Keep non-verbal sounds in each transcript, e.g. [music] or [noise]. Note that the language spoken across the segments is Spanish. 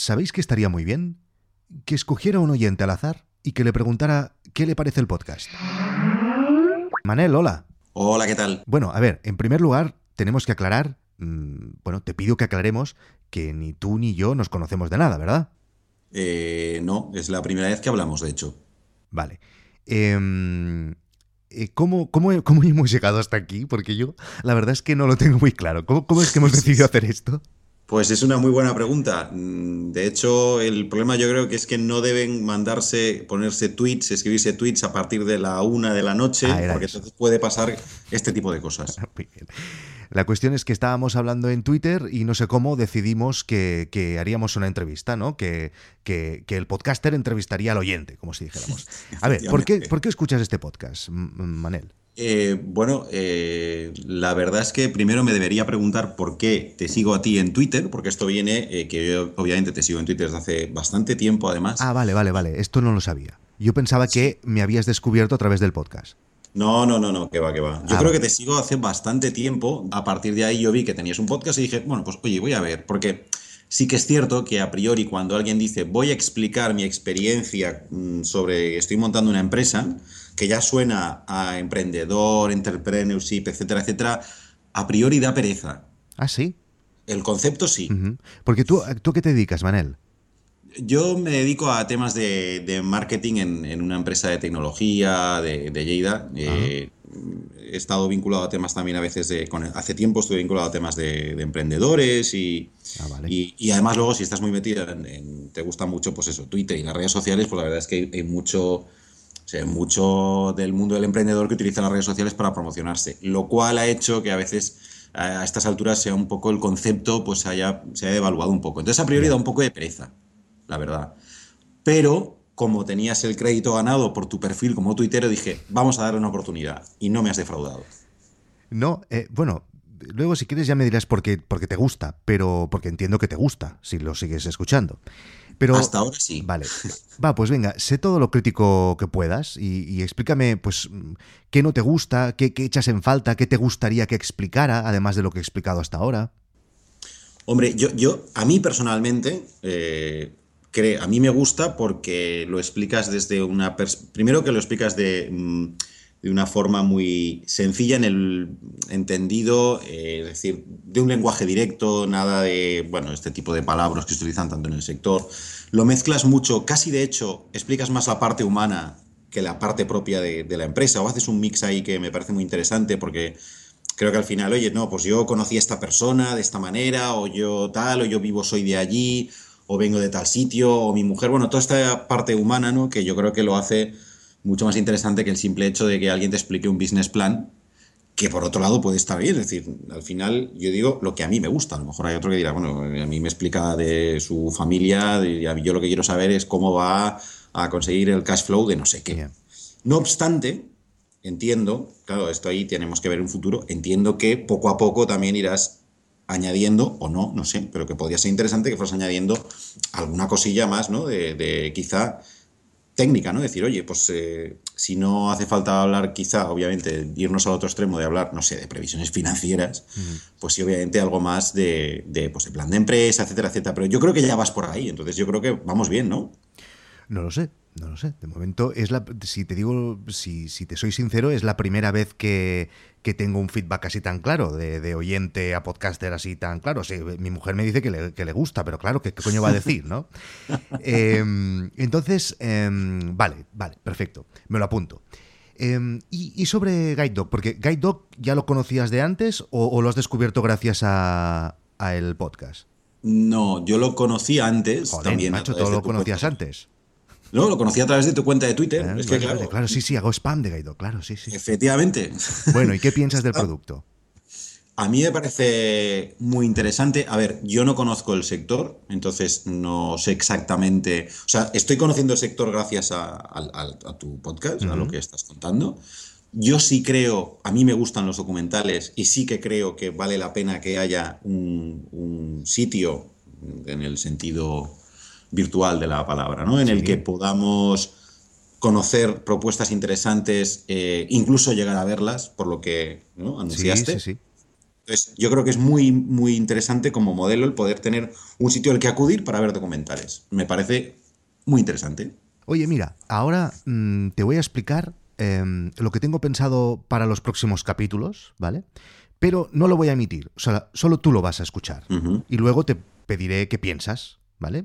¿sabéis que estaría muy bien? Que escogiera un oyente al azar y que le preguntara qué le parece el podcast. Manel, hola. Hola, ¿qué tal? Bueno, a ver, en primer lugar, tenemos que aclarar, mm, bueno, te pido que aclaremos que ni tú ni yo nos conocemos de nada, ¿verdad? Eh, no, es la primera vez que hablamos, de hecho. Vale. Em, eh, ¿cómo, cómo, cómo hemos llegado hasta aquí? Porque yo, la verdad es que no lo tengo muy claro. ¿Cómo, cómo es que hemos [laughs] decidido hacer esto? Pues es una muy buena pregunta. Mm, De hecho, el problema yo creo que es que no deben mandarse, ponerse tweets, escribirse tweets a partir de la una de la noche, Ah, porque eso. entonces puede pasar este tipo de cosas. [laughs] Muy bien. La cuestión es que estábamos hablando en Twitter y no sé cómo decidimos que, que haríamos una entrevista, ¿no? Que, que- que el podcaster entrevistaría al oyente, como si dijéramos. A ver, ¿por qué. ¿por qué escuchas este podcast, Manel? Eh, bueno, eh, la verdad es que primero me debería preguntar por qué te sigo a ti en Twitter, porque esto viene, eh, que yo obviamente te sigo en Twitter desde hace bastante tiempo, además. Ah, vale, vale, vale. Esto no lo sabía. Yo pensaba que me habías descubierto a través del podcast. No, no, no, no, que va, que va. Yo Ah, creo vale. que te sigo hace bastante tiempo. A partir de ahí yo vi que tenías un podcast y dije, bueno, pues oye, voy a ver, porque sí que es cierto que a priori cuando alguien dice voy a explicar mi experiencia mm, sobre estoy montando una empresa, que ya suena a emprendedor, entrepreneurship, etcétera, etcétera, a priori da pereza. Ah, sí. El concepto sí. Porque tú, ¿tú qué te dedicas, Manel? Yo me dedico a temas de, de marketing en, en una empresa de tecnología de, de Lleida. Eh, he estado vinculado a temas también a veces de. con- hace tiempo estuve vinculado a temas de, de emprendedores y, Ah, vale. y, y además luego si estás muy metido en, en- te gusta mucho pues eso, Twitter y las redes sociales, pues la verdad es que hay, hay mucho, o sea, mucho del mundo del emprendedor que utiliza las redes sociales para promocionarse, lo cual ha hecho que a veces a estas alturas sea un poco el concepto, pues haya, se haya devaluado un poco. Entonces a priori da un poco de pereza, la verdad. Pero como tenías el crédito ganado por tu perfil como tuitero, dije, vamos a darle una oportunidad. Y no me has defraudado. No, eh, bueno, luego si quieres ya me dirás por qué, porque te gusta, pero porque entiendo que te gusta si lo sigues escuchando. Pero, Hasta ahora sí. Vale. Va, pues venga, sé todo lo crítico que puedas y, y explícame, pues, qué no te gusta, qué, qué echas en falta, qué te gustaría que explicara, además de lo que he explicado hasta ahora. Hombre, yo, yo a mí personalmente, eh, a mí me gusta porque lo explicas desde una... Primero que lo explicas de, mm, de una forma muy sencilla en el entendido, eh, es decir, de un lenguaje directo, nada de, bueno, este tipo de palabras que se utilizan tanto en el sector. Lo mezclas mucho, casi de hecho, explicas más la parte humana que la parte propia de, de la empresa, o haces un mix ahí que me parece muy interesante porque creo que al final, oye, no, pues yo conocí a esta persona de esta manera, o yo tal, o yo vivo, soy de allí, o vengo de tal sitio, o mi mujer, bueno, toda esta parte humana, ¿no? Que yo creo que lo hace mucho más interesante que el simple hecho de que alguien te explique un business plan, que por otro lado puede estar bien, es decir, al final yo digo lo que a mí me gusta, a lo mejor hay otro que dirá, bueno, a mí me explica de su familia, yo lo que quiero saber es cómo va a conseguir el cash flow de no sé qué. No obstante, entiendo, claro, esto ahí tenemos que ver un futuro, entiendo que poco a poco también irás añadiendo, o no, no sé, pero que podría ser interesante que fueras añadiendo alguna cosilla más, ¿no? De, de quizá técnica, ¿no? Decir, oye, pues eh, si no hace falta hablar, quizá, obviamente, irnos al otro extremo de hablar, no sé, de previsiones financieras, pues sí, obviamente, algo más de, de, pues, de plan de empresa, etcétera, etcétera. Pero yo creo que ya vas por ahí, entonces yo creo que vamos bien, ¿no? No lo sé, no lo sé. De momento es la, si te digo, si, si te soy sincero, es la primera vez que, que tengo un feedback así tan claro, de, de oyente a podcaster así tan claro. Mi mujer me dice que le, que le gusta, pero claro, ¿qué, qué coño va a decir, no? [laughs] Em, entonces, em, vale, vale, perfecto. Me lo apunto. Em, y, y sobre Guide Dog, porque Guide Dog ya lo conocías de antes o, o lo has descubierto gracias a, a el podcast. No, yo lo conocí antes Joder, también. macho, todo lo conocías antes. No, lo conocí a través de tu cuenta de Twitter. Ah, es que, vale, vale, claro, claro, sí, sí, hago spam de Guide Dog, claro, sí, sí. efectivamente. Bueno, ¿y qué piensas del [laughs] producto? A mí me parece muy interesante. A ver, yo no conozco el sector, entonces no sé exactamente. O sea, estoy conociendo el sector gracias a, a- a- a tu podcast, a lo que estás contando. Yo sí creo, a mí me gustan los documentales y sí que creo que vale la pena que haya un, un sitio, en el sentido virtual de la palabra, ¿no? En el que podamos conocer propuestas interesantes, eh, incluso llegar a verlas, por lo que anunciaste. sí, sí. Entonces, yo creo que es muy, muy interesante como modelo el poder tener un sitio al que acudir para ver documentales. Me parece muy interesante. Oye, mira, ahora mm, te voy a explicar em, lo que tengo pensado para los próximos capítulos, ¿vale? Pero no lo voy a emitir, o sea, solo tú lo vas a escuchar. Y luego te pediré qué piensas, ¿vale?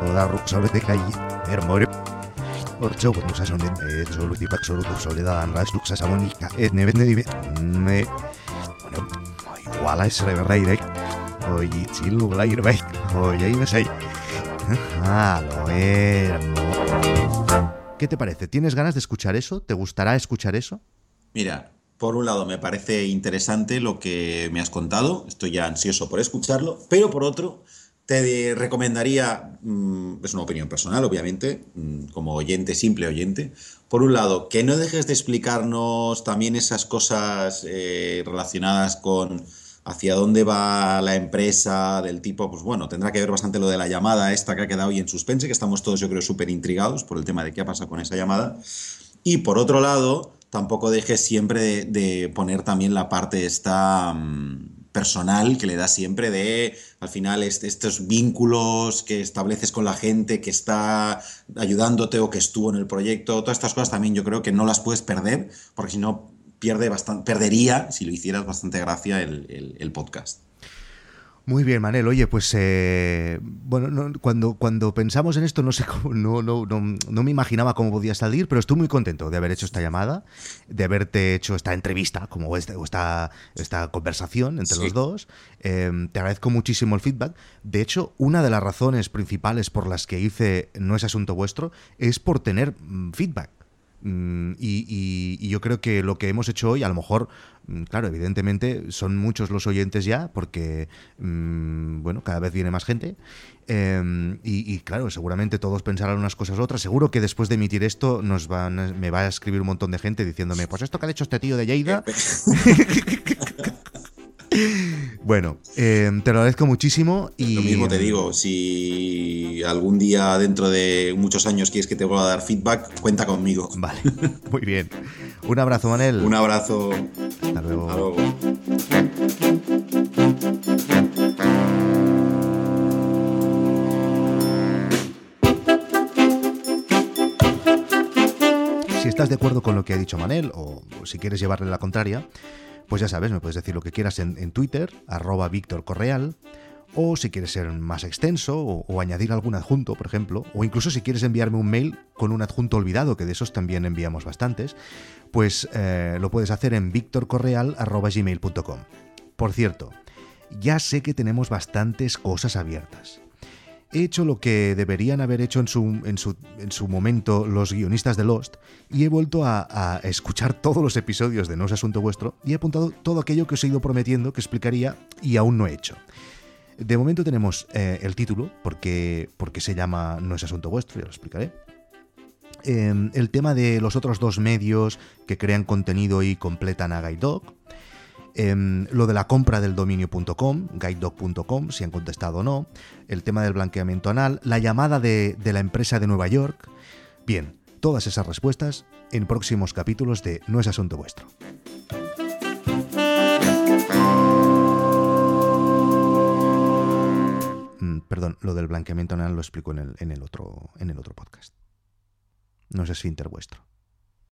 seki e. Toda ruk sobre te kai. Hermore. Ortzo con usa son de solo ti pak solo tu soledad an ras luxa samonica. Et ne vende dive. Ne. Bueno, igual es reverreirek. Oye, chilu blairbeik. Oye, ahí ves ahí. Ah, lo ¿Qué te parece? ¿Tienes ganas de escuchar eso? ¿Te gustará escuchar eso? Mira, por un lado me parece interesante lo que me has contado, estoy ya ansioso por escucharlo, pero por otro te recomendaría, mm, es una opinión personal obviamente, mm, como oyente, simple oyente, por un lado, que no dejes de explicarnos también esas cosas eh, relacionadas con hacia dónde va la empresa, del tipo, pues bueno, tendrá que ver bastante lo de la llamada esta que ha quedado hoy en suspense, que estamos todos yo creo súper intrigados por el tema de qué ha pasado con esa llamada. Y por otro lado, tampoco dejes siempre de, poner también la parte esta mm, personal que le da siempre de, al final, estos vínculos que estableces con la gente que está ayudándote o que estuvo en el proyecto, todas estas cosas también yo creo que no las puedes perder, porque si no pierde bastante, perdería, si lo hicieras, bastante gracia el, el, podcast. Muy bien, Manel. Oye, pues eh, bueno, cuando, cuando pensamos en esto, no sé [laughs] cómo, no, no, no, me imaginaba cómo podía salir, pero estoy muy contento de haber hecho esta llamada, de haberte hecho esta entrevista, como esta, esta, esta conversación entre los dos. Em, te agradezco muchísimo el feedback. De hecho, una de las razones principales por las que hice No es asunto vuestro es por tener mm, feedback. Mm, y, yo creo que lo que hemos hecho hoy, a lo mejor, mm, claro, evidentemente son muchos los oyentes ya, porque, mm, bueno, cada vez viene más gente. Em, y, claro, seguramente todos pensarán unas cosas u otras. Seguro que después de emitir esto nos van, me va a escribir un montón de gente diciéndome, pues esto que ha hecho este tío de Lleida. [laughs] Bueno, em, te lo agradezco muchísimo. Y... Lo mismo te digo, si algún día dentro de muchos años quieres que te vuelva a dar feedback, cuenta conmigo. Vale, [laughs] muy bien. Un abrazo, Manel. Un abrazo. Hasta luego. Hasta luego. Si estás de acuerdo con lo que ha dicho Manel, o si quieres llevarle la contraria, pues ya sabes, me puedes decir lo que quieras en, Twitter, arroba Víctor Correal, o si quieres ser más extenso o, añadir algún adjunto, por ejemplo, o incluso si quieres enviarme un mail con un adjunto olvidado, que de esos también enviamos bastantes, pues eh, lo puedes hacer en victorcorreal.gmail.com. Por cierto, ya sé que tenemos bastantes cosas abiertas he hecho lo que deberían haber hecho en su, en su, en su momento los guionistas de Lost y he vuelto a, escuchar todos los episodios de No es Asunto Vuestro y he apuntado todo aquello que os he ido prometiendo que explicaría y aún no he hecho. De momento tenemos eh, el título, porque, porque se llama No es Asunto Vuestro, ya lo explicaré. Em, el tema de los otros dos medios que crean contenido y completan a Guide Dog Em, lo de la compra del dominio.com, guidedog.com, si han contestado o no, el tema del blanqueamiento anal, la llamada de, la empresa de Nueva York. Bien, todas esas respuestas en próximos capítulos de No es asunto vuestro. Mm, perdón, lo del blanqueamiento anal lo explico en el, otro, en el otro podcast. No es esfínter vuestro.